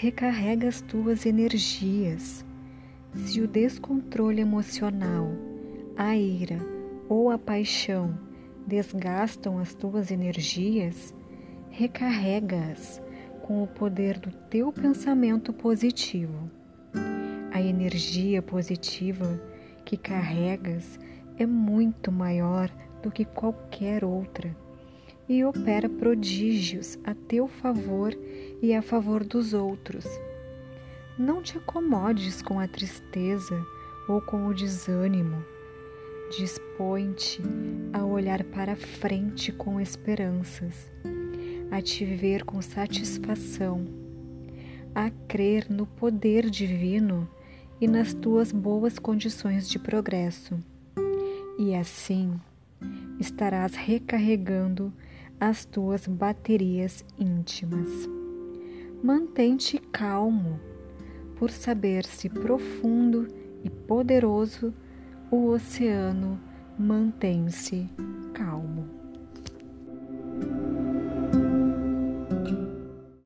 recarrega as tuas energias. Se o descontrole emocional, a ira ou a paixão desgastam as tuas energias, recarrega-as com o poder do teu pensamento positivo. A energia positiva que carregas é muito maior do que qualquer outra e opera prodígios a teu favor e a favor dos outros. Não te acomodes com a tristeza ou com o desânimo. Dispõe-te a olhar para frente com esperanças, a te ver com satisfação, a crer no poder divino e nas tuas boas condições de progresso. E assim estarás recarregando as tuas baterias íntimas. Mantém-te calmo, por saber-se profundo e poderoso, o oceano mantém-se calmo.